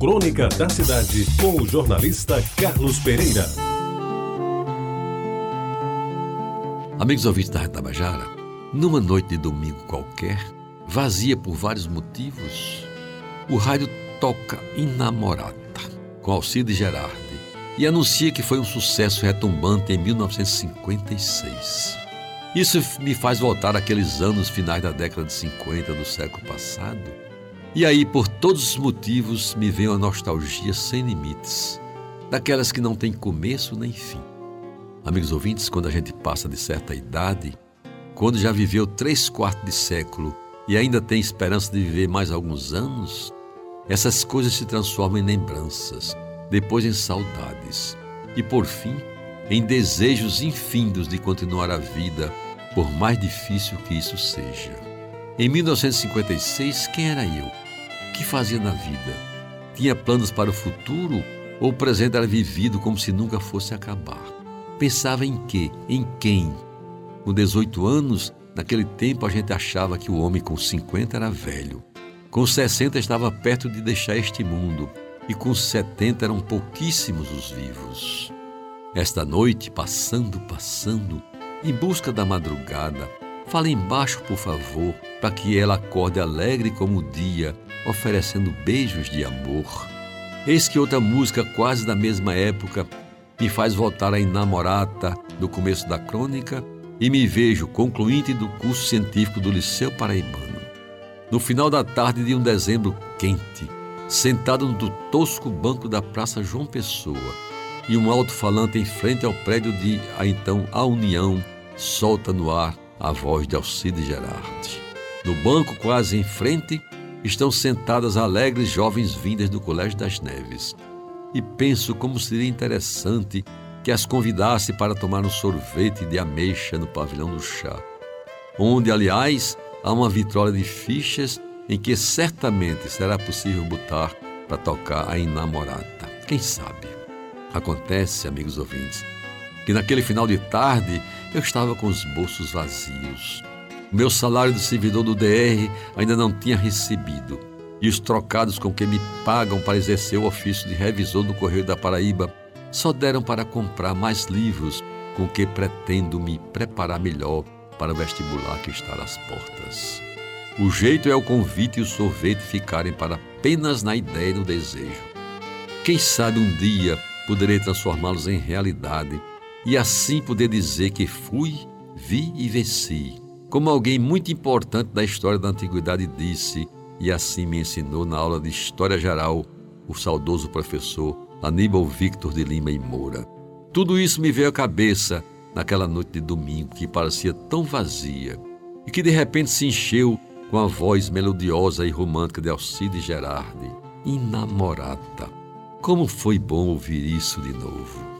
Crônica da Cidade, com o jornalista Carlos Pereira. Amigos ouvintes da Retabajara, numa noite de domingo qualquer, vazia por vários motivos, o rádio toca Inamorata, com Alcide Gerardi, e anuncia que foi um sucesso retumbante em 1956. Isso me faz voltar àqueles anos finais da década de 50 do século passado. E aí, por todos os motivos, me vem uma nostalgia sem limites, daquelas que não têm começo nem fim. Amigos ouvintes, quando a gente passa de certa idade, quando já viveu três quartos de século e ainda tem esperança de viver mais alguns anos, essas coisas se transformam em lembranças, depois em saudades e, por fim, em desejos infindos de continuar a vida, por mais difícil que isso seja. Em 1956, quem era eu? O que fazia na vida? Tinha planos para o futuro ou o presente era vivido como se nunca fosse acabar? Pensava em quê? Em quem? Com 18 anos, naquele tempo a gente achava que o homem com 50 era velho. Com 60 estava perto de deixar este mundo e com 70 eram pouquíssimos os vivos. Esta noite, passando, passando, em busca da madrugada, fale embaixo, por favor, para que ela acorde alegre como o dia, oferecendo beijos de amor. Eis que outra música, quase da mesma época, me faz voltar à inamorata do começo da crônica e me vejo concluinte do curso científico do Liceu Paraibano. No final da tarde de um dezembro quente, sentado no tosco banco da Praça João Pessoa, e um alto-falante em frente ao prédio de a então A União solta no ar a voz de Alcide Gerardi. No banco quase em frente estão sentadas alegres jovens vindas do Colégio das Neves. E penso como seria interessante que as convidasse para tomar um sorvete de ameixa no pavilhão do chá, onde, aliás, há uma vitrola de fichas em que certamente será possível botar para tocar a inamorada. Quem sabe? Acontece, amigos ouvintes, que naquele final de tarde eu estava com os bolsos vazios. O meu salário de servidor do DR ainda não tinha recebido e os trocados com que me pagam para exercer o ofício de revisor do Correio da Paraíba só deram para comprar mais livros com que pretendo me preparar melhor para o vestibular que está às portas. O jeito é o convite e o sorvete ficarem para apenas na ideia e no desejo. Quem sabe um dia poderei transformá-los em realidade e assim poder dizer que fui, vi e venci. Como alguém muito importante da história da antiguidade disse, e assim me ensinou na aula de História Geral, o saudoso professor Aníbal Victor de Lima e Moura. Tudo isso me veio à cabeça naquela noite de domingo que parecia tão vazia e que de repente se encheu com a voz melodiosa e romântica de Alcide Gerardi, inamorada. Como foi bom ouvir isso de novo.